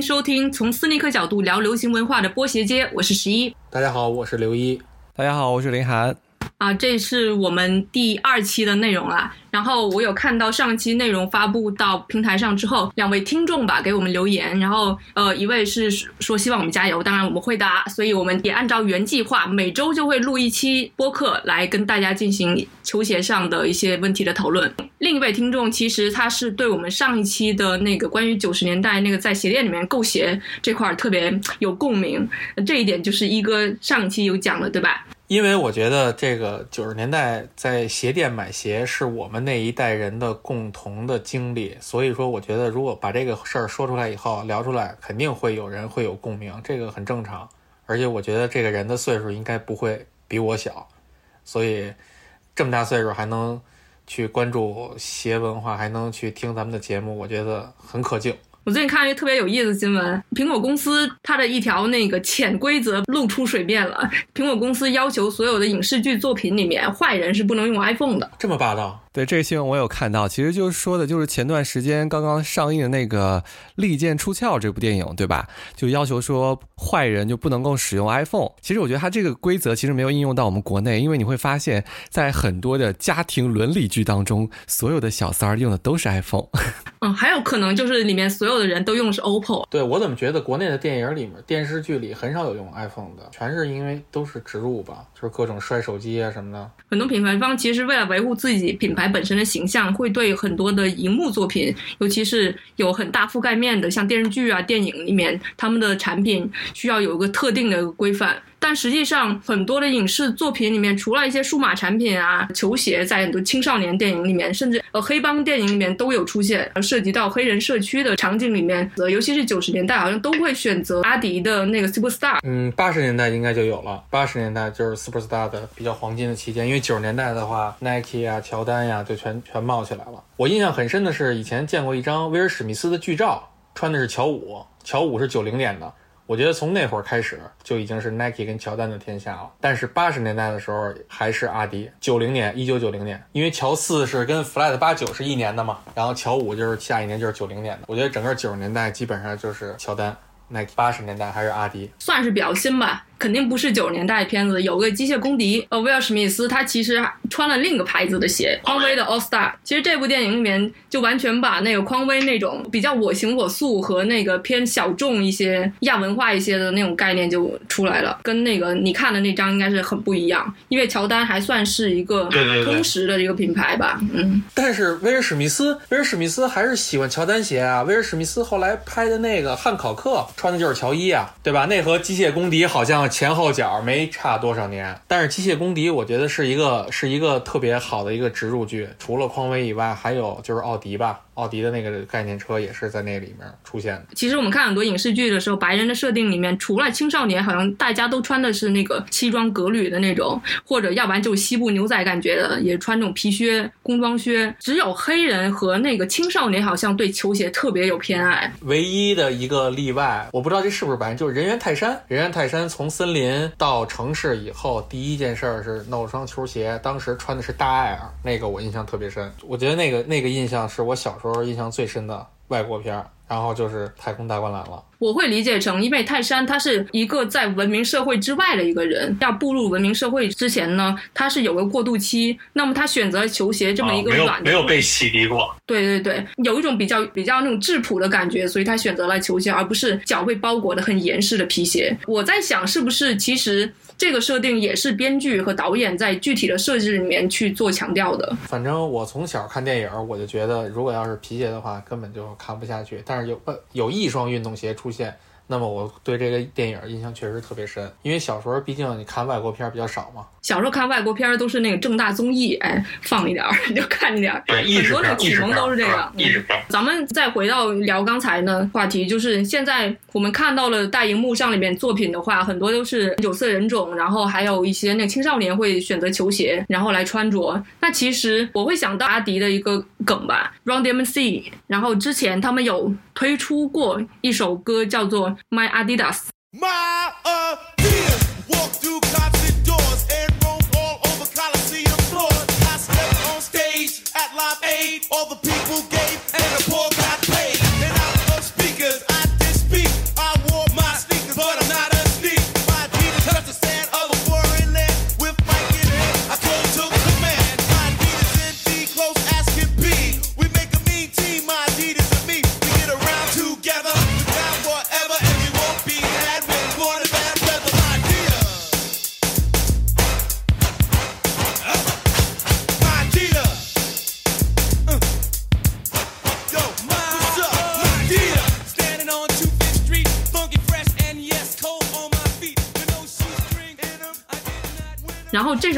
迎收听从斯尼克角度聊流行文化的波鞋街，我是十一。大家好，我是刘一。大家好，我是林涵。啊，这是我们第二期的内容了。然后我有看到上期内容发布到平台上之后，两位听众吧给我们留言，然后呃一位是说希望我们加油，当然我们会的，所以我们也按照原计划每周就会录一期播客来跟大家进行球鞋上的一些问题的讨论。另一位听众其实他是对我们上一期的那个关于九十年代那个在鞋店里面购鞋这块特别有共鸣，这一点就是一哥上一期有讲的，对吧？因为我觉得这个九十年代在鞋店买鞋是我们那一代人的共同的经历，所以说我觉得如果把这个事儿说出来以后聊出来，肯定会有人会有共鸣，这个很正常。而且我觉得这个人的岁数应该不会比我小，所以这么大岁数还能去关注鞋文化，还能去听咱们的节目，我觉得很可敬。我最近看一个特别有意思的新闻，苹果公司它的一条那个潜规则露出水面了。苹果公司要求所有的影视剧作品里面，坏人是不能用 iPhone 的。这么霸道？对这个新闻我有看到，其实就是说的，就是前段时间刚刚上映的那个《利剑出鞘》这部电影，对吧？就要求说坏人就不能够使用 iPhone。其实我觉得它这个规则其实没有应用到我们国内，因为你会发现在很多的家庭伦理剧当中，所有的小三儿用的都是 iPhone。嗯，还有可能就是里面所有的人都用的是 OPPO。对我怎么觉得国内的电影里面、电视剧里很少有用 iPhone 的，全是因为都是植入吧，就是各种摔手机啊什么的。很多品牌方其实为了维护自己品牌本身的形象，会对很多的荧幕作品，尤其是有很大覆盖面的，像电视剧啊、电影里面，他们的产品需要有一个特定的规范。但实际上，很多的影视作品里面，除了一些数码产品啊、球鞋，在很多青少年电影里面，甚至呃黑帮电影里面都有出现，涉及到黑人社区的场景里面，呃，尤其是九十年代，好像都会选择阿迪的那个 Superstar。嗯，八十年代应该就有了，八十年代就是 Superstar 的比较黄金的期间，因为九十年代的话，Nike 啊、乔丹呀，就全全冒起来了。我印象很深的是，以前见过一张威尔史密斯的剧照，穿的是乔五，乔五是九零年的。我觉得从那会儿开始就已经是 Nike 跟乔丹的天下了，但是八十年代的时候还是阿迪。九零年，一九九零年，因为乔四是跟 Flat 八九是一年的嘛，然后乔五就是下一年就是九零年的。我觉得整个九十年代基本上就是乔丹，Nike。八十年代还是阿迪，算是比较新吧。肯定不是九十年代的片子，有个机械公敌，呃，威尔史密斯，他其实穿了另一个牌子的鞋，匡威的 All Star。其实这部电影里面就完全把那个匡威那种比较我行我素和那个偏小众一些、亚文化一些的那种概念就出来了，跟那个你看的那张应该是很不一样。因为乔丹还算是一个通识的一个品牌吧，嗯。但是威尔史密斯，威尔史密斯还是喜欢乔丹鞋啊。威尔史密斯后来拍的那个汉考克穿的就是乔伊啊，对吧？那和机械公敌好像。前后脚没差多少年，但是《机械公敌》我觉得是一个是一个特别好的一个植入剧，除了匡威以外，还有就是奥迪吧。奥迪的那个概念车也是在那里面出现的。其实我们看很多影视剧的时候，白人的设定里面，除了青少年，好像大家都穿的是那个西装革履的那种，或者要不然就是西部牛仔感觉的，也穿那种皮靴、工装靴。只有黑人和那个青少年好像对球鞋特别有偏爱。唯一的一个例外，我不知道这是不是白人，就是人猿泰山。人猿泰山从森林到城市以后，第一件事儿是弄双球鞋，当时穿的是大艾尔，那个我印象特别深。我觉得那个那个印象是我小时候。印象最深的外国片儿，然后就是《太空大灌篮》了。我会理解成，因为泰山他是一个在文明社会之外的一个人，要步入文明社会之前呢，他是有个过渡期。那么他选择球鞋这么一个软，没有被洗涤过。对对对，有一种比较比较那种质朴的感觉，所以他选择了球鞋，而不是脚被包裹的很严实的皮鞋。我在想，是不是其实。这个设定也是编剧和导演在具体的设置里面去做强调的。反正我从小看电影，我就觉得，如果要是皮鞋的话，根本就看不下去。但是有呃有一双运动鞋出现。那么我对这个电影印象确实特别深，因为小时候毕竟你看外国片比较少嘛。小时候看外国片都是那个正大综艺，哎，放一点儿 就看一点儿。对，很多的启蒙都是这个。一直咱们再回到聊刚才呢话题，就是现在我们看到了大荧幕上里面作品的话，很多都是有色人种，然后还有一些那个青少年会选择球鞋，然后来穿着。那其实我会想到阿迪的一个梗吧，Run DMC，然后之前他们有推出过一首歌叫做。My Adidas. My Adidas.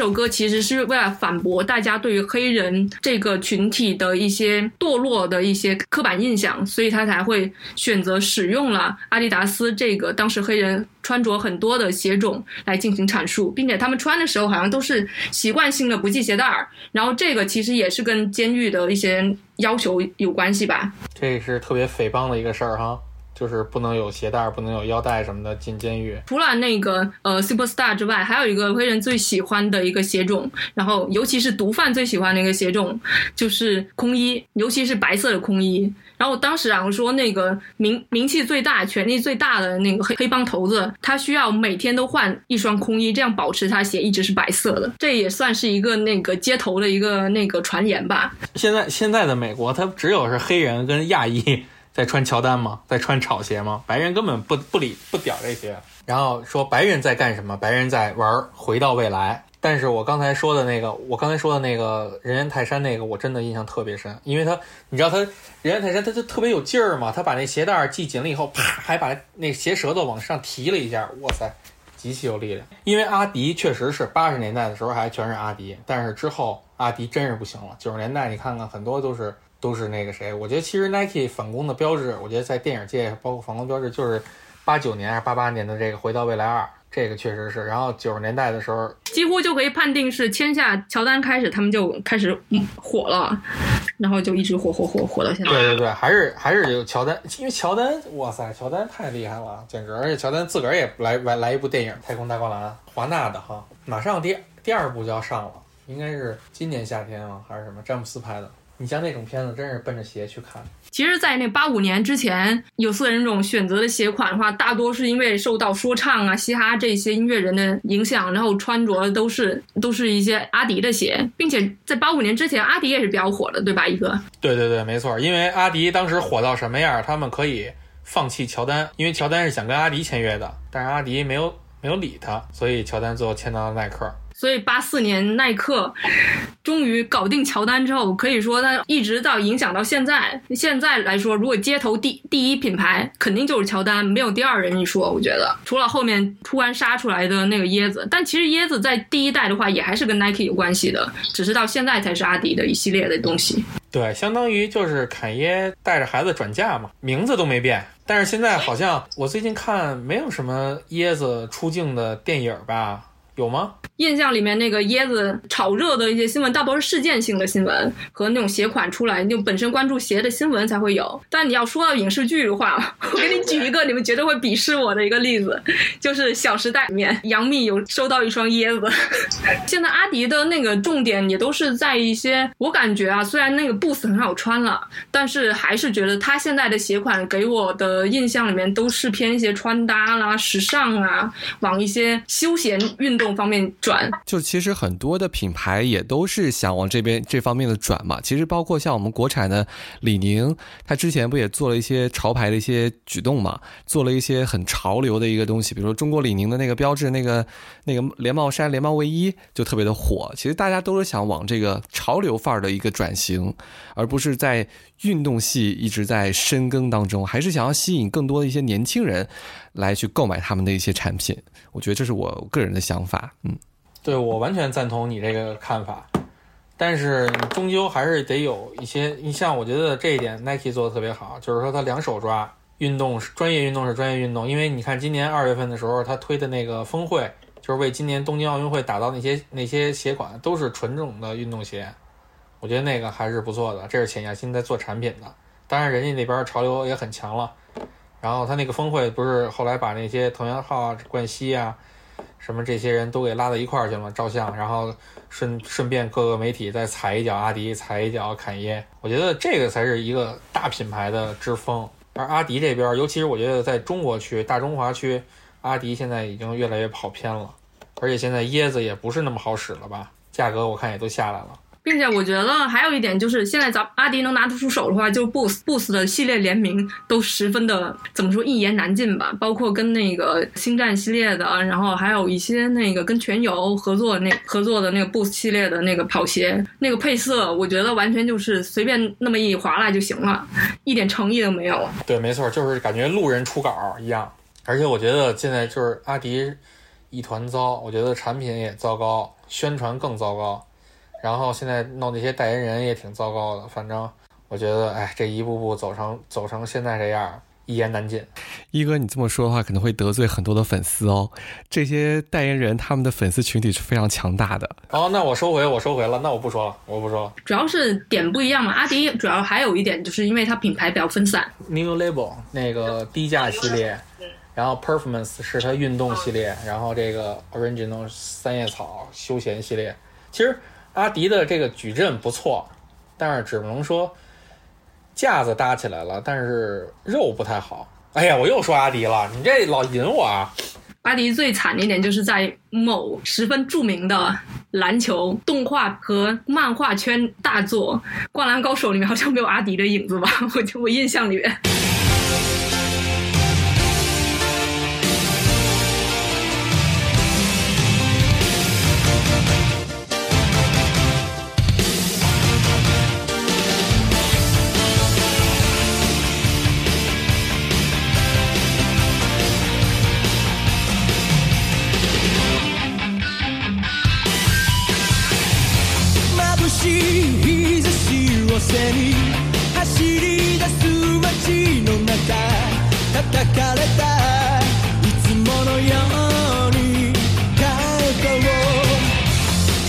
首歌其实是为了反驳大家对于黑人这个群体的一些堕落的一些刻板印象，所以他才会选择使用了阿迪达斯这个当时黑人穿着很多的鞋种来进行阐述，并且他们穿的时候好像都是习惯性的不系鞋带儿，然后这个其实也是跟监狱的一些要求有关系吧。这是特别匪帮的一个事儿哈，就是不能有鞋带儿，不能有腰带什么的进监狱。除了那个呃 Superstar 之外，还有一个黑人最喜欢的一个鞋种，然后尤其是毒贩最喜欢的一个鞋种就是空衣，尤其是白色的空衣。然后当时啊，我说那个名名气最大、权力最大的那个黑黑帮头子，他需要每天都换一双空衣，这样保持他鞋一直是白色的。这也算是一个那个街头的一个那个传言吧。现在现在的美国，它只有是黑人跟亚裔在穿乔丹吗？在穿草鞋吗？白人根本不不理不屌这些。然后说白人在干什么？白人在玩《回到未来》。但是我刚才说的那个，我刚才说的那个人猿泰山那个，我真的印象特别深，因为他，你知道他人猿泰山他就特别有劲儿嘛，他把那鞋带系紧了以后，啪，还把那鞋舌头往上提了一下，哇塞，极其有力量。因为阿迪确实是八十年代的时候还全是阿迪，但是之后阿迪真是不行了。九十年代你看看很多都是都是那个谁，我觉得其实 Nike 反攻的标志，我觉得在电影界包括反攻标志就是八九年还是八八年的这个《回到未来二》。这个确实是，然后九十年代的时候，几乎就可以判定是签下乔丹开始，他们就开始火了，然后就一直火火火火到现在。对对对，还是还是有乔丹，因为乔丹，哇塞，乔丹太厉害了，简直！而且乔丹自个儿也来来来一部电影《太空大灌篮》，华纳的哈，马上第第二部就要上了，应该是今年夏天啊，还是什么？詹姆斯拍的。你像那种片子，真是奔着鞋去看。其实，在那八五年之前，有色人种选择的鞋款的话，大多是因为受到说唱啊、嘻哈这些音乐人的影响，然后穿着都是都是一些阿迪的鞋，并且在八五年之前，阿迪也是比较火的，对吧？一个。对对对，没错，因为阿迪当时火到什么样，他们可以放弃乔丹，因为乔丹是想跟阿迪签约的，但是阿迪没有没有理他，所以乔丹最后签到了耐克。所以八四年耐克终于搞定乔丹之后，可以说他一直到影响到现在。现在来说，如果街头第第一品牌肯定就是乔丹，没有第二人一说。我觉得除了后面突然杀出来的那个椰子，但其实椰子在第一代的话也还是跟 Nike 有关系的，只是到现在才是阿迪的一系列的东西。对，相当于就是侃爷带着孩子转嫁嘛，名字都没变。但是现在好像我最近看没有什么椰子出镜的电影吧？有吗？印象里面那个椰子炒热的一些新闻，大多是事件性的新闻和那种鞋款出来，就本身关注鞋的新闻才会有。但你要说到影视剧的话，我给你举一个你们绝对会鄙视我的一个例子，就是《小时代》里面杨幂有收到一双椰子。现在阿迪的那个重点也都是在一些，我感觉啊，虽然那个 Boost 很好穿了，但是还是觉得他现在的鞋款给我的印象里面都是偏一些穿搭啦、时尚啊，往一些休闲运动。方面转，就其实很多的品牌也都是想往这边这方面的转嘛。其实包括像我们国产的李宁，他之前不也做了一些潮牌的一些举动嘛，做了一些很潮流的一个东西，比如说中国李宁的那个标志，那个那个连帽衫、连帽卫衣就特别的火。其实大家都是想往这个潮流范儿的一个转型，而不是在运动系一直在深耕当中，还是想要吸引更多的一些年轻人来去购买他们的一些产品。我觉得这是我个人的想法，嗯，对我完全赞同你这个看法，但是终究还是得有一些，你像我觉得这一点 Nike 做的特别好，就是说他两手抓，运动是专业运动是专业运动，因为你看今年二月份的时候他推的那个峰会，就是为今年东京奥运会打造那些那些鞋款，都是纯种的运动鞋，我觉得那个还是不错的，这是潜下心在做产品的，当然人家那边潮流也很强了。然后他那个峰会不是后来把那些藤原浩啊、冠希啊，什么这些人都给拉到一块儿去了照相，然后顺顺便各个媒体再踩一脚阿迪，踩一脚侃爷。我觉得这个才是一个大品牌的之风。而阿迪这边，尤其是我觉得在中国区、大中华区，阿迪现在已经越来越跑偏了，而且现在椰子也不是那么好使了吧？价格我看也都下来了。并且我觉得还有一点就是，现在咱阿迪能拿得出手的话，就 Boost Boost 的系列联名都十分的怎么说一言难尽吧。包括跟那个星战系列的，然后还有一些那个跟全油合作那合作的那个 Boost 系列的那个跑鞋，那个配色，我觉得完全就是随便那么一划拉就行了，一点诚意都没有。对，没错，就是感觉路人出稿一样。而且我觉得现在就是阿迪。一团糟，我觉得产品也糟糕，宣传更糟糕，然后现在弄那些代言人也挺糟糕的。反正我觉得，哎，这一步步走成走成现在这样，一言难尽。一哥，你这么说的话，可能会得罪很多的粉丝哦。这些代言人他们的粉丝群体是非常强大的。哦，那我收回，我收回了，那我不说了，我不说了。主要是点不一样嘛。阿迪主要还有一点，就是因为它品牌比较分散。New Label 那个低价系列，然后 Performance 是它运动系列，然后这个 Original 三叶草休闲系列。其实阿迪的这个矩阵不错，但是只能说架子搭起来了，但是肉不太好。哎呀，我又说阿迪了，你这老引我啊！阿迪最惨的一点就是在某十分著名的篮球动画和漫画圈大作《灌篮高手》里面好像没有阿迪的影子吧？我就我印象里面。しを背に走り出す街の中叩かれたいつものように帰ろう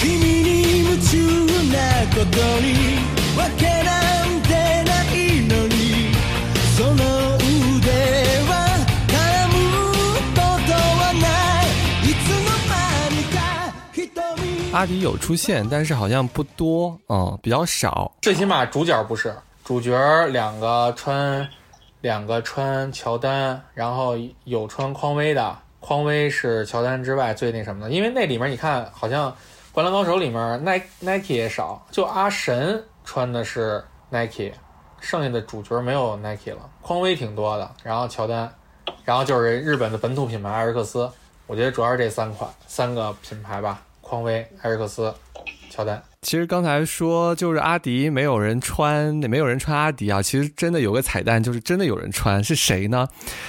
君に夢中なことに阿迪有出现，但是好像不多，嗯，比较少。最起码主角不是主角，两个穿两个穿乔丹，然后有穿匡威的，匡威是乔丹之外最那什么的，因为那里面你看，好像《灌篮高手》里面 Nike Nike 也少，就阿神穿的是 Nike，剩下的主角没有 Nike 了，匡威挺多的，然后乔丹，然后就是日本的本土品牌艾瑞克斯，我觉得主要是这三款三个品牌吧，匡威、艾瑞克斯、乔丹。其实刚才说就是阿迪没有人穿，没有人穿阿迪啊。其实真的有个彩蛋，就是真的有人穿，是谁呢？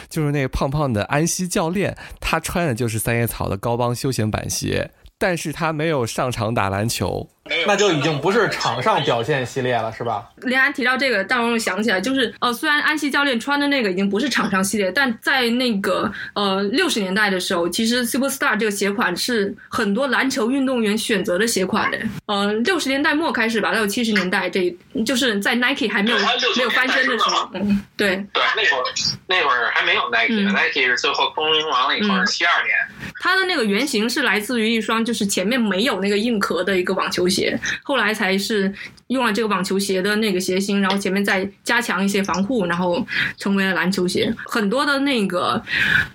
就是那个胖胖的安西教练，他穿的就是三叶草的高帮休闲板鞋，但是他没有上场打篮球。那就已经不是场上表现系列了，是吧？林安提到这个，但我又想起来，就是呃，虽然安西教练穿的那个已经不是场上系列，但在那个呃六十年代的时候，其实 Superstar 这个鞋款是很多篮球运动员选择的鞋款的。呃，六十年代末开始吧，到七十年代，这就是在 Nike 还没有没有翻身的时候，嗯，对，对，那会儿那会儿还没有 Nike，Nike、嗯是最后风云完了以后嗯是七二年，它的那个原型是来自于一双就是前面没有那个硬壳的一个网球鞋，后来才是用了这个网球鞋的那个鞋芯，然后前面再加强一些防护，然后成为了篮球鞋。很多的那个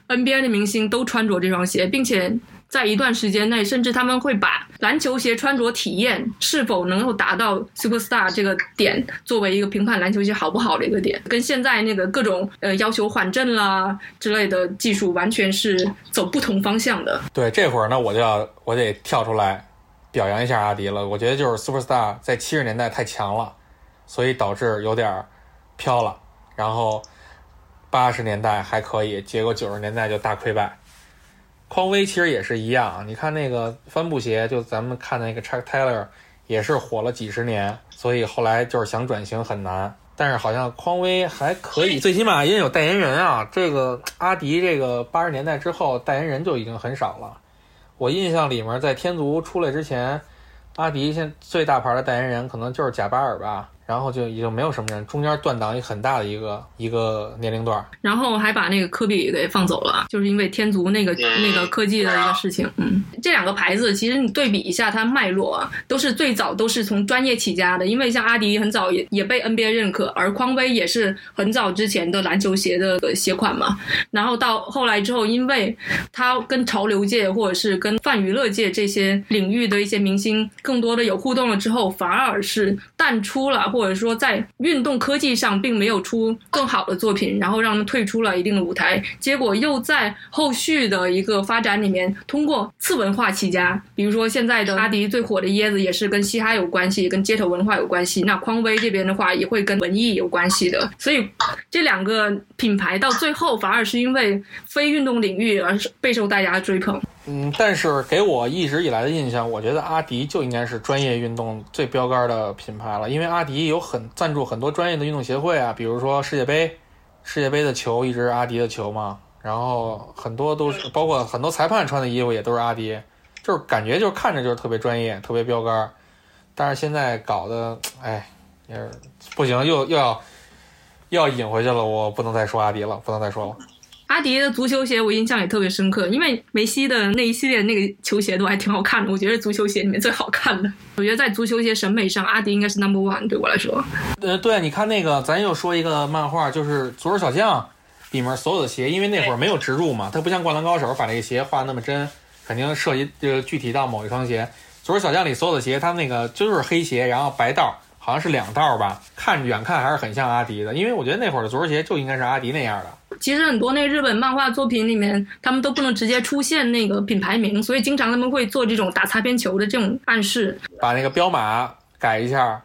NBA 的明星都穿着这双鞋，并且。在一段时间内，甚至他们会把篮球鞋穿着体验是否能够达到 Superstar 这个点，作为一个评判篮球鞋好不好的一个点，跟现在那个各种呃要求缓震啦之类的技术完全是走不同方向的。对，这会儿呢，我就要我得跳出来表扬一下阿迪了。我觉得就是 Superstar 在七十年代太强了，所以导致有点儿飘了。然后八十年代还可以，结果九十年代就大溃败。匡威其实也是一样，你看那个帆布鞋，就咱们看那个 Chuck Taylor 也是火了几十年，所以后来就是想转型很难。但是好像匡威还可以，最起码也有代言人啊。这个阿迪这个八十年代之后代言人就已经很少了。我印象里面，在天族出来之前，阿迪现最大牌的代言人可能就是贾巴尔吧，然后就已经没有什么人，中间断档一很大的一个一个年龄段。然后还把那个科比给放走了，就是因为天足那个那个科技的一个事情。嗯，这两个牌子其实你对比一下它脉络啊，都是最早都是从专业起家的，因为像阿迪很早也也被 NBA 认可，而匡威也是很早之前的篮球鞋的鞋款嘛。然后到后来之后，因为它跟潮流界或者是跟泛娱乐界这些领域的一些明星更多的有互动了之后，反而是淡出了，或或者说在运动科技上并没有出更好的作品，然后让他们退出了一定的舞台。结果又在后续的一个发展里面，通过次文化起家，比如说现在的阿迪最火的椰子也是跟嘻哈有关系，跟街头文化有关系。那匡威这边的话也会跟文艺有关系的，所以这两个品牌到最后反而是因为非运动领域而备受大家追捧。嗯，但是给我一直以来的印象，我觉得阿迪就应该是专业运动最标杆的品牌了，因为阿迪有很赞助很多专业的运动协会啊，比如说世界杯，世界杯的球一直是阿迪的球嘛，然后很多都是包括很多裁判穿的衣服也都是阿迪，就是感觉就是看着就是特别专业，特别标杆，但是现在搞的，哎，也是不行，又又要又要引回去了，我不能再说阿迪了，不能再说了。阿迪的足球鞋我印象也特别深刻，因为梅西的那一系列那个球鞋都还挺好看的，我觉得足球鞋里面最好看的。我觉得在足球鞋审美上，阿迪应该是 number one 对我来说。呃，对，你看那个，咱又说一个漫画，就是《足球小将》里面所有的鞋，因为那会儿没有植入嘛，它不像《灌篮高手》把那个鞋画那么真，肯定涉及这个具体到某一双鞋。《足球小将》里所有的鞋，它那个就是黑鞋，然后白道，好像是两道吧，看远看还是很像阿迪的，因为我觉得那会儿的足球鞋就应该是阿迪那样的。其实很多那日本漫画作品里面，他们都不能直接出现那个品牌名，所以经常他们会做这种打擦边球的这种暗示。把那个标码改一下，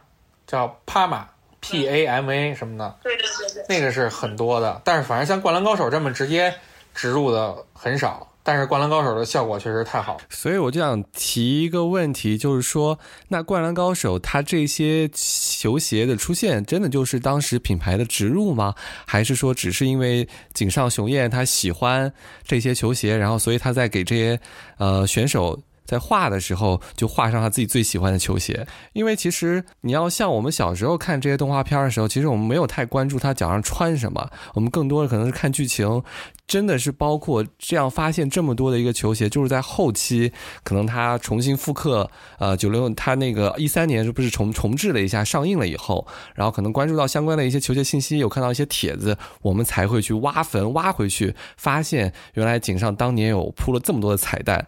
叫帕马 P A M A 什么的，对对对对，那个是很多的。但是反正像《灌篮高手》这么直接植入的很少。但是《灌篮高手》的效果确实太好，所以我就想提一个问题，就是说，那《灌篮高手》它这些球鞋的出现，真的就是当时品牌的植入吗？还是说只是因为井上雄彦他喜欢这些球鞋，然后所以他在给这些呃选手？在画的时候就画上他自己最喜欢的球鞋，因为其实你要像我们小时候看这些动画片的时候，其实我们没有太关注他脚上穿什么，我们更多的可能是看剧情。真的是包括这样发现这么多的一个球鞋，就是在后期可能他重新复刻，呃，九六他那个一三年是不是重重置了一下上映了以后，然后可能关注到相关的一些球鞋信息，有看到一些帖子，我们才会去挖坟挖回去，发现原来井上当年有铺了这么多的彩蛋。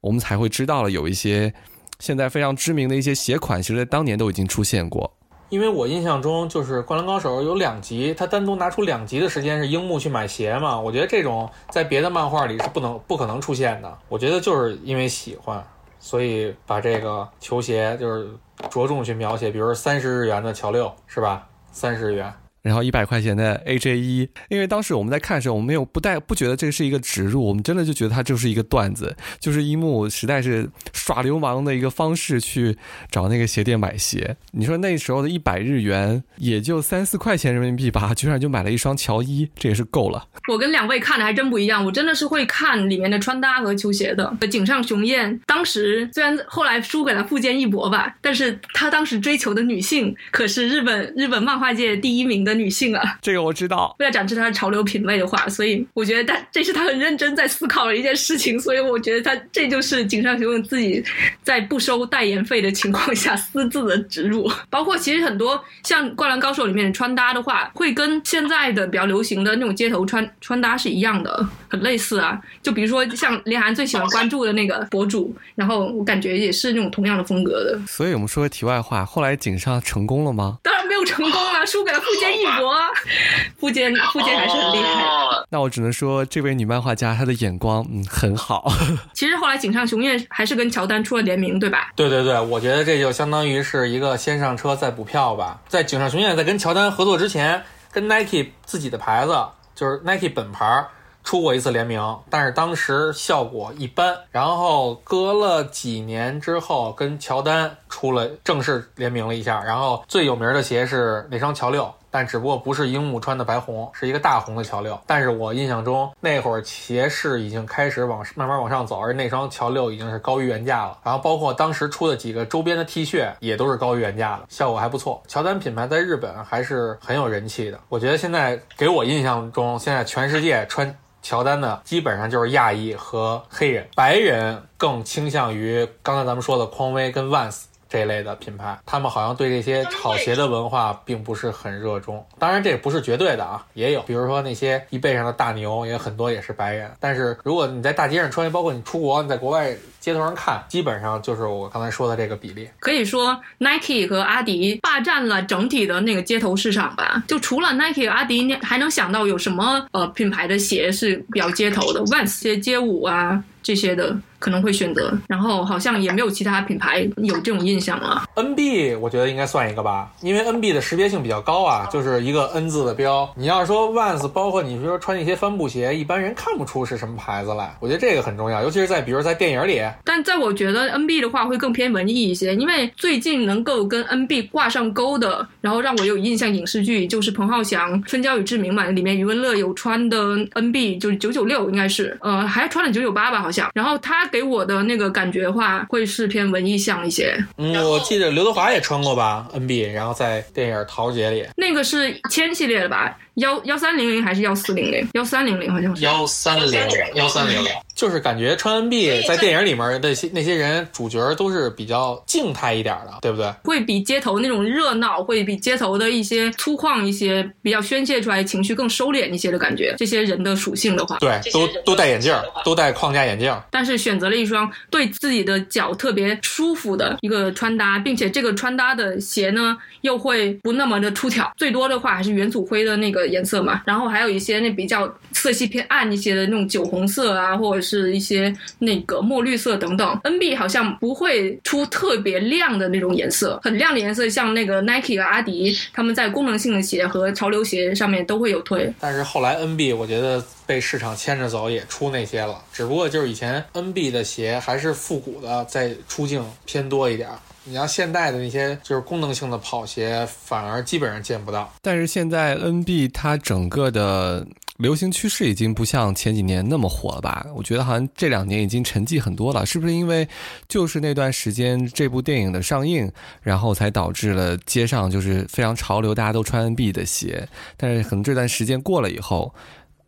我们才会知道了有一些现在非常知名的一些鞋款，其实在当年都已经出现过。因为我印象中就是《灌篮高手》有两集，他单独拿出两集的时间是樱木去买鞋嘛。我觉得这种在别的漫画里是不能不可能出现的。我觉得就是因为喜欢，所以把这个球鞋就是着重去描写，比如三十日元的乔六是吧？三十日元。然后一百块钱的 AJ 一，因为当时我们在看的时候，我们没有不带不觉得这是一个植入，我们真的就觉得它就是一个段子，就是樱木实在是耍流氓的一个方式去找那个鞋店买鞋。你说那时候的一百日元也就三四块钱人民币吧，居然就买了一双乔一，这也是够了。我跟两位看的还真不一样，我真的是会看里面的穿搭和球鞋的。井上雄彦当时虽然后来输给了富坚义博吧，但是他当时追求的女性可是日本日本漫画界第一名的。的女性啊，这个我知道。为了展示她的潮流品味的话，所以我觉得他这是他很认真在思考的一件事情。所以我觉得他这就是井上雄彦自己在不收代言费的情况下私自的植入。包括其实很多像《灌篮高手》里面的穿搭的话，会跟现在的比较流行的那种街头穿穿搭是一样的，很类似啊。就比如说像林涵最喜欢关注的那个博主，然后我感觉也是那种同样的风格的。所以我们说个题外话，后来井上成功了吗？当然没有成功了，输给了富坚义博。富坚富坚还是很厉害。那我只能说，这位女漫画家她的眼光嗯很好。其实后来井上雄彦还是跟乔丹出了联名，对吧？对对对，我觉得这就相当于是一个先上车再补票吧。在井上雄彦在跟乔丹合作之前，跟 Nike 自己的牌子就是 Nike 本牌。出过一次联名，但是当时效果一般。然后隔了几年之后，跟乔丹出了正式联名了一下。然后最有名的鞋是那双乔六，但只不过不是樱木穿的白红，是一个大红的乔六。但是我印象中那会儿鞋市已经开始往慢慢往上走，而那双乔六已经是高于原价了。然后包括当时出的几个周边的 T 恤也都是高于原价的，效果还不错。乔丹品牌在日本还是很有人气的。我觉得现在给我印象中，现在全世界穿。乔丹呢，基本上就是亚裔和黑人，白人更倾向于刚才咱们说的匡威跟 Vans 这一类的品牌，他们好像对这些炒鞋的文化并不是很热衷。当然，这也不是绝对的啊，也有，比如说那些一背上的大牛，也很多也是白人。但是如果你在大街上穿，包括你出国你在国外街头上看，基本上就是我刚才说的这个比例。可以说 Nike 和阿迪霸占了整体的那个街头市场吧。就除了 Nike 和阿迪，你还能想到有什么呃品牌的鞋是比较街头的？Vans 些街舞啊这些的可能会选择，然后好像也没有其他品牌有这种印象啊。NB 我觉得应该算一个吧，因为 NB 的识别性比较高啊，就是一个 N 字的标。你要说 Vans，包括你说穿一些帆布鞋，一般人看不出是什么牌子来。我觉得这个很重要，尤其是在比如在电影里，但在我觉得 NB 的话会更偏文艺一些，因为最近能够跟 NB 挂上钩的，然后让我有印象影视剧就是彭浩翔《春娇与志明》嘛，里面余文乐有穿的 NB 就是九九六应该是，呃，还穿了九九八吧好像。然后他给我的那个感觉的话，会是偏文艺向一些。嗯，我记得刘德华也穿过吧 NB，然后在电影《桃姐》里，那个是千系列的吧？幺幺三零零还是幺四零零？幺三零零好像是。幺三零幺三零零，就是感觉穿 NB 在电影里面的些那些人主角都是比较静态一点的，对不对？会比街头那种热闹，会比街头的一些粗犷一些，比较宣泄出来情绪更收敛一些的感觉。这些人的属性的话，对，都都戴眼镜儿，都戴框架眼镜儿。但是选择了一双对自己的脚特别舒服的一个穿搭，并且这个穿搭的鞋呢又会不那么的出挑，最多的话还是元祖灰的那个颜色嘛，然后还有一些那比较色系偏暗一些的那种酒红色啊，或者是一些那个墨绿色等等。NB 好像不会出特别亮的那种颜色，很亮的颜色像那个 Nike 和阿迪，他们在功能性的鞋和潮流鞋上面都会有推。但是后来 NB 我觉得被市场牵着走，也出那些了。只不过就是以前 NB 的鞋还是复古的，在出镜偏多一点儿。你要现代的那些就是功能性的跑鞋，反而基本上见不到。但是现在 NB 它整个的流行趋势已经不像前几年那么火了吧？我觉得好像这两年已经沉寂很多了，是不是因为就是那段时间这部电影的上映，然后才导致了街上就是非常潮流，大家都穿 NB 的鞋，但是可能这段时间过了以后。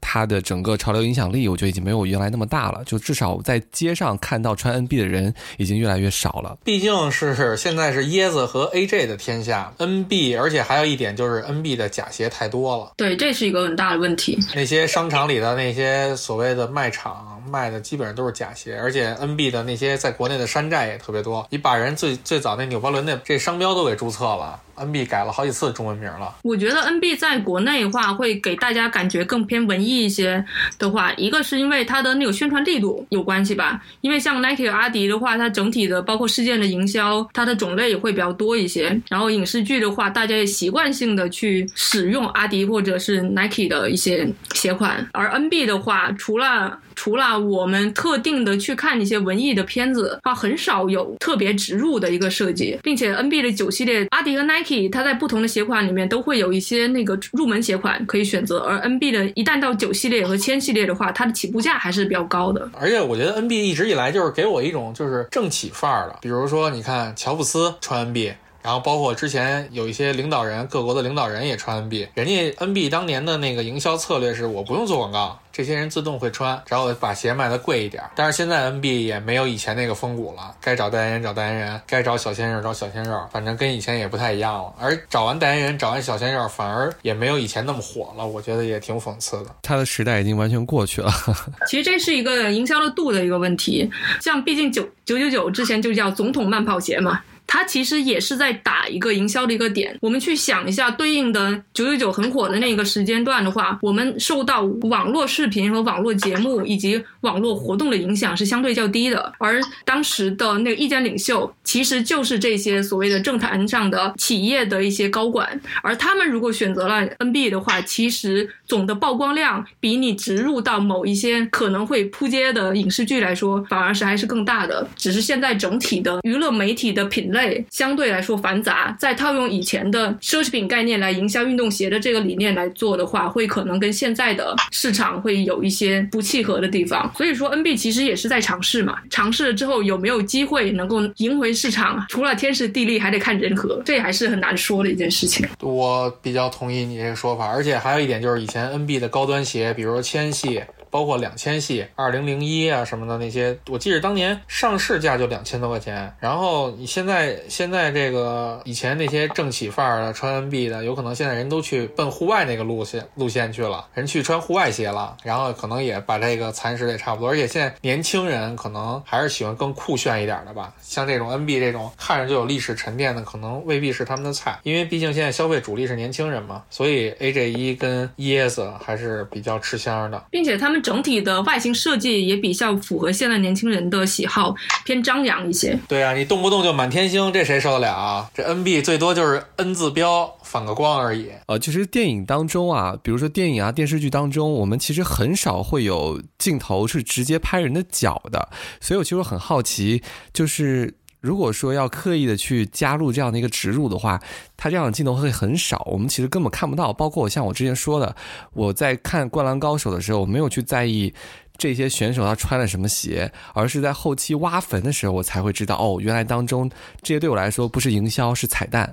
它的整个潮流影响力，我觉得已经没有原来那么大了。就至少在街上看到穿 NB 的人已经越来越少了。毕竟是现在是椰子和 AJ 的天下，NB，而且还有一点就是 NB 的假鞋太多了。对，这是一个很大的问题。那些商场里的那些所谓的卖场卖的基本上都是假鞋，而且 NB 的那些在国内的山寨也特别多。你把人最最早那纽巴伦的这商标都给注册了，NB 改了好几次中文名了。我觉得 NB 在国内的话，会给大家感觉更偏文艺一些的话，一个是因为它的那个宣传力度有关系吧。因为像 Nike 阿迪的话，它整体的包括事件的营销，它的种类也会比较多一些。然后影视剧的话，大家也习惯性的去使用阿迪或者是 Nike 的一些鞋款，而 NB 的话，除了除了我们特定的去看一些文艺的片子它，很少有特别植入的一个设计，并且 NB 的九系列，阿迪和 Nike 它在不同的鞋款里面都会有一些那个入门鞋款可以选择，而 NB 的一旦到九系列和千系列的话，它的起步价还是比较高的。而且我觉得 NB 一直以来就是给我一种就是正企范儿的，比如说你看乔布斯穿 NB。然后包括之前有一些领导人，各国的领导人也穿 NB，人家 NB 当年的那个营销策略是我不用做广告，这些人自动会穿，只要我把鞋卖的贵一点。但是现在 NB 也没有以前那个风骨了，该找代言人找代言人，该找小鲜肉找小鲜肉，反正跟以前也不太一样了。而找完代言人，找完小鲜肉，反而也没有以前那么火了，我觉得也挺讽刺的。它的时代已经完全过去了。其实这是一个营销的度的一个问题，像毕竟九九九九之前就叫总统慢跑鞋嘛。它其实也是在打一个营销的一个点。我们去想一下，对应的九九九很火的那个时间段的话，我们受到网络视频和网络节目以及网络活动的影响是相对较低的。而当时的那个意见领袖，其实就是这些所谓的政坛上的企业的一些高管。而他们如果选择了 NB 的话，其实总的曝光量比你植入到某一些可能会扑街的影视剧来说，反而是还是更大的。只是现在整体的娱乐媒体的品类。相对来说繁杂，再套用以前的奢侈品概念来营销运动鞋的这个理念来做的话，会可能跟现在的市场会有一些不契合的地方。所以说，NB 其实也是在尝试嘛，尝试了之后有没有机会能够赢回市场，除了天时地利，还得看人和，这还是很难说的一件事情。我比较同意你这个说法，而且还有一点就是以前 NB 的高端鞋，比如说千系。包括两千系、二零零一啊什么的那些，我记得当年上市价就两千多块钱。然后你现在现在这个以前那些正起范儿的穿 NB 的，有可能现在人都去奔户外那个路线路线去了，人去穿户外鞋了，然后可能也把这个蚕食的也差不多。而且现在年轻人可能还是喜欢更酷炫一点的吧，像这种 NB 这种看着就有历史沉淀的，可能未必是他们的菜，因为毕竟现在消费主力是年轻人嘛，所以 AJ 一跟 ES 还是比较吃香的。并且他们整体的外形设计也比较符合现在年轻人的喜好，偏张扬一些。对啊，你动不动就满天星，这谁受得了啊？这 NB 最多就是 N 字标反个光而已。呃，其实电影当中啊，比如说电影啊、电视剧当中，我们其实很少会有镜头是直接拍人的脚的，所以我其实很好奇，就是如果说要刻意的去加入这样的一个植入的话，它这样的镜头会很少，我们其实根本看不到。包括我像我之前说的，我在看《灌篮高手》的时候，我没有去在意。这些选手他穿了什么鞋，而是在后期挖坟的时候，我才会知道哦，原来当中这些对我来说不是营销，是彩蛋。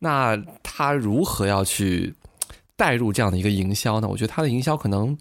那他如何要去带入这样的一个营销呢？我觉得他的营销可能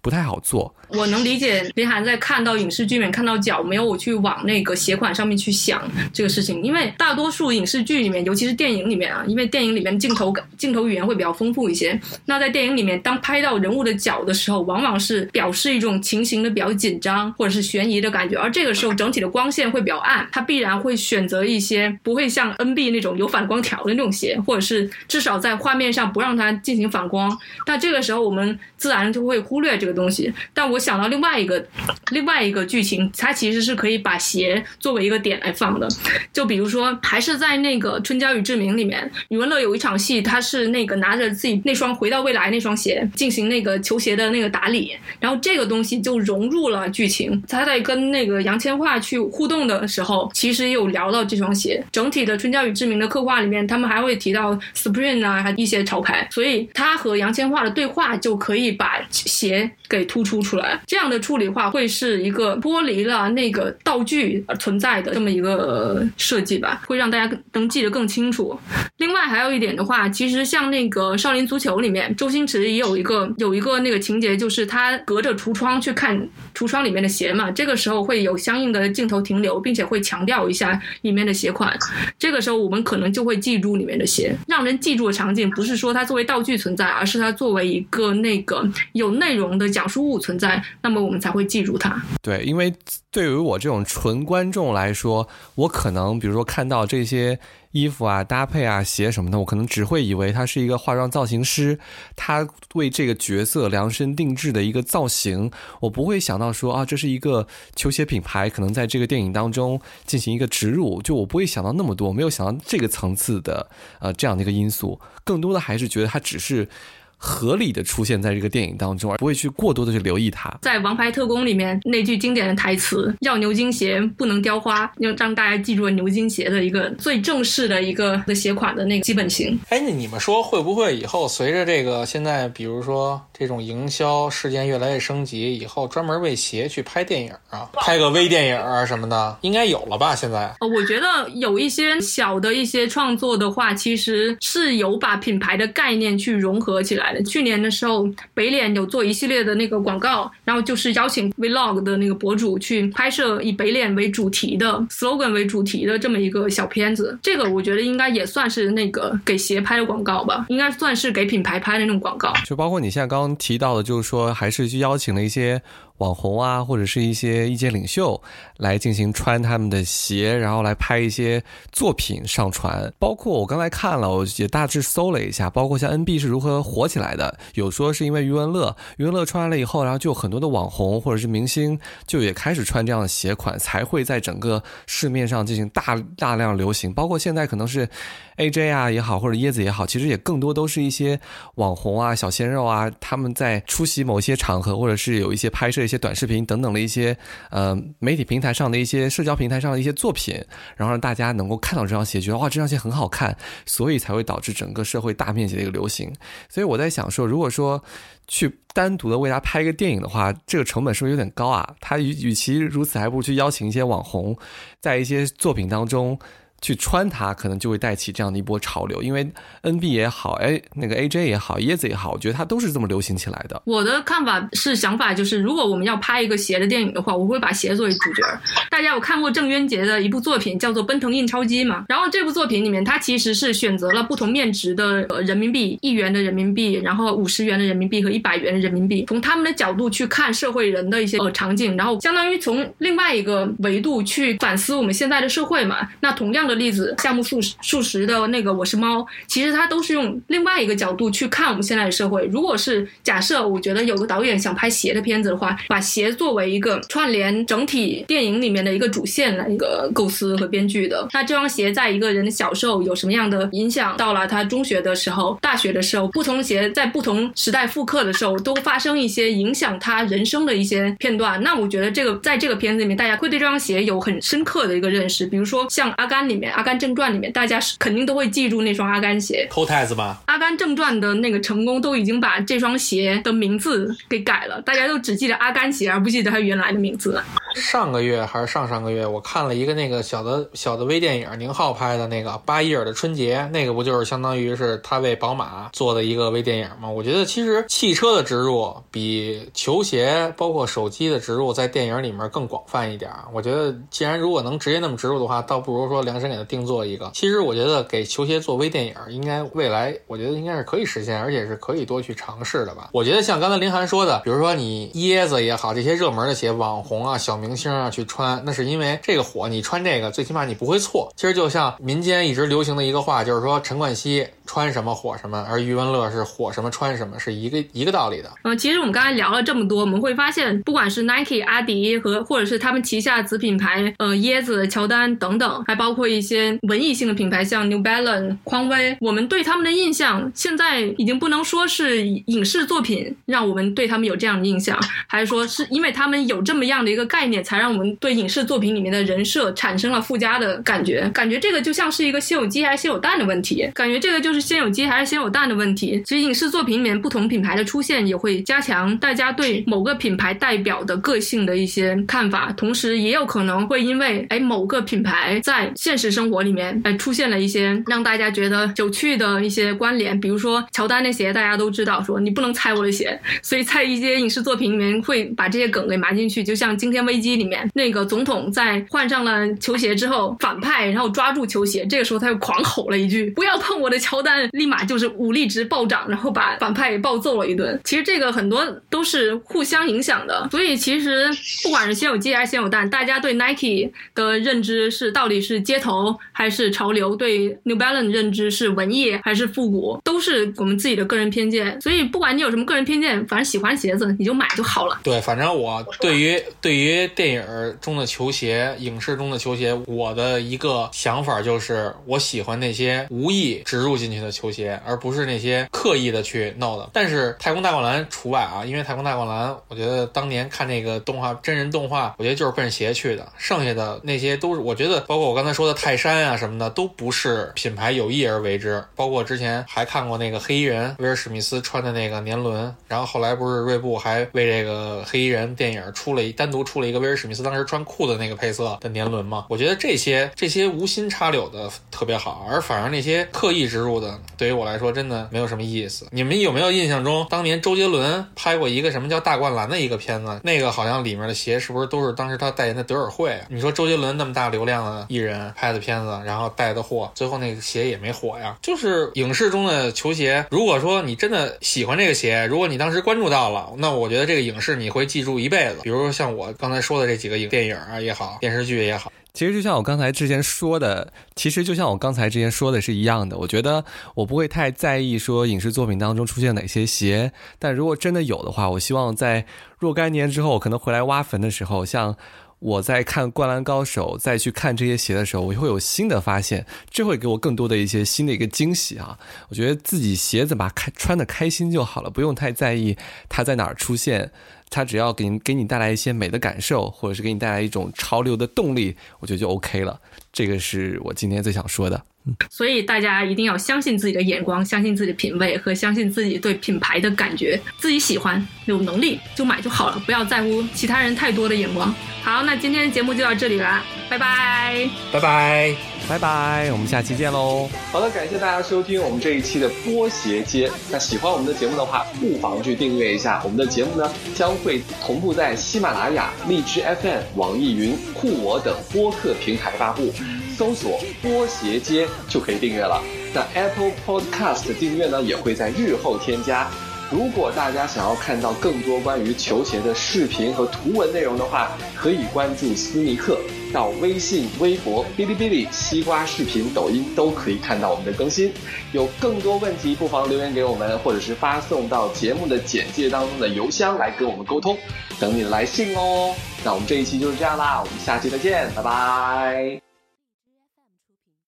不太好做。我能理解林涵在看到影视剧里面看到脚，没有我去往那个鞋款上面去想这个事情，因为大多数影视剧里面，尤其是电影里面啊，因为电影里面镜头、镜头语言会比较丰富一些。那在电影里面，当拍到人物的脚的时候，往往是表示一种情形的比较紧张或者是悬疑的感觉，而这个时候整体的光线会比较暗，它必然会选择一些不会像 NB 那种有反光条的那种鞋，或者是至少在画面上不让它进行反光。那这个时候我们自然就会忽略这个东西。但我想到另外一个另外一个剧情，它其实是可以把鞋作为一个点来放的。就比如说，还是在那个《春娇与志明》里面，余文乐有一场戏，他是那个拿着自己那双回到未来那双鞋进行那个球鞋的那个打理，然后这个东西就融入了剧情。他在跟那个杨千嬅去互动的时候，其实也有聊到这双鞋。整体的《春娇与志明》的刻画里面，他们还会提到 Spring 啊，还一些潮牌，所以他和杨千嬅的对话就可以把鞋给突出出来。这样的处理话，会是一个剥离了那个道具而存在的这么一个设计吧，会让大家能记得更清楚。另外还有一点的话，其实像那个《少林足球》里面，周星驰也有一个有一个那个情节，就是他隔着橱窗去看橱窗里面的鞋嘛，这个时候会有相应的镜头停留，并且会强调一下里面的鞋款。这个时候我们可能就会记住里面的鞋，让人记住的场景不是说它作为道具存在，而是它作为一个那个有内容的讲述物存在，那么我们才会记住它。对，因为对于我这种纯观众来说，我可能比如说看到这些衣服啊、搭配啊、鞋什么的，我可能只会以为他是一个化妆造型师，他为这个角色量身定制的一个造型，我不会想到说啊，这是一个球鞋品牌，可能在这个电影当中进行一个植入，就我不会想到那么多，没有想到这个层次的呃这样的一个因素，更多的还是觉得他只是。合理的出现在这个电影当中，而不会去过多的去留意它。在《王牌特工》里面那句经典的台词“要牛津鞋不能雕花”，要让大家记住了牛津鞋的一个最正式的一个的鞋款的那个基本型。哎，那你们说会不会以后随着这个现在，比如说这种营销事件越来越升级，以后专门为鞋去拍电影啊，拍个微电影啊什么的，应该有了吧？现在呃，我觉得有一些小的一些创作的话，其实是有把品牌的概念去融合起来去年的时候，北脸有做一系列的那个广告，然后就是邀请 Vlog 的那个博主去拍摄以北脸为主题的 slogan 为主题的这么一个小片子。这个我觉得应该也算是那个给鞋拍的广告吧，应该算是给品牌拍的那种广告。就包括你现在刚刚提到的，就是说还是去邀请了一些。网红啊，或者是一些意见领袖来进行穿他们的鞋，然后来拍一些作品上传。包括我刚才看了，我也大致搜了一下，包括像 NB 是如何火起起来的。有说是因为余文乐，余文乐穿完了以后，然后就很多的网红或者是明星就也开始穿这样的鞋款，才会在整个市面上进行大大量流行。包括现在可能是 AJ 啊也好，或者椰子也好，其实也更多都是一些网红啊、小鲜肉啊，他们在出席某些场合，或者是有一些拍摄。一些短视频等等的一些呃媒体平台上的一些社交平台上的一些作品，然后让大家能够看到这双鞋，觉得哇这双鞋很好看，所以才会导致整个社会大面积的一个流行。所以我在在想说，如果说去单独的为他拍一个电影的话，这个成本是不是有点高啊？他与与其如此，还不如去邀请一些网红，在一些作品当中。去穿它，可能就会带起这样的一波潮流。因为 NB 也好，哎，那个 AJ 也好，椰子也好，我觉得它都是这么流行起来的。我的看法是想法就是，如果我们要拍一个鞋的电影的话，我会把鞋作为主角。大家有看过郑渊洁的一部作品叫做《奔腾印钞机》吗？然后这部作品里面，它其实是选择了不同面值的人民币，一元的人民币，然后五十元的人民币和一百元的人民币，从他们的角度去看社会人的一些呃场景，然后相当于从另外一个维度去反思我们现在的社会嘛。那同样的例子，夏目漱石漱石的那个《我是猫》，其实它都是用另外一个角度去看我们现在的社会。如果是假设，我觉得有个导演想拍鞋的片子的话，把鞋作为一个串联整体电影里面的一个主线来一个构思和编剧的。那这双鞋在一个人的小时候有什么样的影响？到了他中学的时候、大学的时候，不同鞋在不同时代复刻的时候，都发生一些影响他人生的一些片段。那我觉得这个在这个片子里面，大家会对这双鞋有很深刻的一个认识。比如说像《阿甘》里面，《阿甘正传》里面，大家是肯定都会记住那双阿甘鞋。偷太子吧，《阿甘正传》的那个成功都已经把这双鞋的名字给改了，大家都只记得阿甘鞋，而不记得它原来的名字了。上个月还是上上个月，我看了一个那个小的小的微电影，宁浩拍的那个巴伊尔的春节，那个不就是相当于是他为宝马做的一个微电影吗？我觉得其实汽车的植入比球鞋包括手机的植入在电影里面更广泛一点。我觉得既然如果能直接那么植入的话，倒不如说量身给他定做一个。其实我觉得给球鞋做微电影，应该未来我觉得应该是可以实现，而且是可以多去尝试的吧。我觉得像刚才林涵说的，比如说你椰子也好，这些热门的鞋，网红啊、小明星啊去穿，那是因为这个火，你穿这个最起码你不会错。其实就像民间一直流行的一个话，就是说陈冠希穿什么火什么，而余文乐是火什么穿什么，是一个一个道理的。嗯，其实我们刚才聊了这么多，我们会发现，不管是 Nike、阿迪和或者是他们旗下子品牌，呃，椰子、乔丹等等，还包括一些文艺性的品牌，像 New Balance、匡威，我们对他们的印象，现在已经不能说是影视作品让我们对他们有这样的印象，还是说是因为他们有这么样的一个概念，才让我们对影视作品里面的人设产生了附加的感觉？感觉这个就像是一个先有鸡还是先有蛋的问题，感觉这个就是先有鸡还是先有蛋的问题。其实影视作品里面不同品牌的出现，也会加强大家对某个品牌代表的个性的一些看法，同时也有可能会因为哎某个品牌在现实实生活里面哎出现了一些让大家觉得有趣的一些关联，比如说乔丹那鞋，大家都知道说你不能踩我的鞋，所以在一些影视作品里面会把这些梗给埋进去，就像《惊天危机》里面那个总统在换上了球鞋之后，反派然后抓住球鞋，这个时候他又狂吼了一句“不要碰我的乔丹”，立马就是武力值暴涨，然后把反派给暴揍了一顿。其实这个很多都是互相影响的，所以其实不管是先有鸡还是先有蛋，大家对 Nike 的认知是到底是街头还是潮流，对 New Balance 认知是文艺还是复古，都是我们自己的个人偏见。所以不管你有什么个人偏见，反正喜欢鞋子你就买就好了。对，反正我对于对于电影中的球鞋、影视中的球鞋，我的一个想法就是，我喜欢那些无意植入进去的球鞋，而不是那些刻意的去弄的。但是《太空大灌篮》除外啊，因为《太空大灌篮》，我觉得当年看那个动画真人动画，我觉得就是奔鞋去的。剩下的那些都是，我觉得包括我刚才说的泰山啊什么的，都不是品牌有意而为之。包括之前还看过那个黑衣人威尔史密斯穿的那个年轮，然后后来不是锐步还为这个黑衣人电影出了一单独出了一个威尔史密斯当时穿裤子那个配色的年轮嘛？我觉得这些这些无心插柳的特别好，而反而那些刻意植入的，对于我来说真的没有什么意思。你们有没有印象中当年周杰伦拍过一个什么叫大灌篮的一个片子？那个好像里面的鞋是不是都是当时他代言的德尔惠？你说周杰伦那么大流量的艺人拍的片子，然后带的货，最后那个鞋也没火呀。就是影视中的球鞋，如果说你真的喜欢这个鞋，如果你当时关注到了，那我觉得这个影视你会记住一辈子。比如说像我刚才说的这几个影电影啊也好，电视剧也好。其实就像我刚才之前说的，其实就像我刚才之前说的是一样的。我觉得我不会太在意说影视作品当中出现哪些鞋，但如果真的有的话，我希望在若干年之后，可能回来挖坟的时候，像我在看《灌篮高手》再去看这些鞋的时候，我会有新的发现，这会给我更多的一些新的一个惊喜啊！我觉得自己鞋子吧开穿的开心就好了，不用太在意它在哪儿出现。它只要给给你带来一些美的感受，或者是给你带来一种潮流的动力，我觉得就 OK 了。这个是我今天最想说的。所以大家一定要相信自己的眼光，相信自己的品味和相信自己对品牌的感觉，自己喜欢有能力就买就好了，不要在乎其他人太多的眼光。好，那今天的节目就到这里啦，拜拜。拜拜。拜拜，我们下期见喽。好的，感谢大家收听我们这一期的波鞋街。那喜欢我们的节目的话，不妨去订阅一下我们的节目呢，将会同步在喜马拉雅、荔枝 FM、网易云、酷我等播客平台发布，搜索“波鞋街”就可以订阅了。那 Apple Podcast 订阅呢，也会在日后添加。如果大家想要看到更多关于球鞋的视频和图文内容的话，可以关注斯尼克，到微信、微博、哔哩哔哩、西瓜视频、抖音都可以看到我们的更新。有更多问题，不妨留言给我们，或者是发送到节目的简介当中的邮箱来跟我们沟通，等你的来信哦。那我们这一期就是这样啦，我们下期再见，拜拜。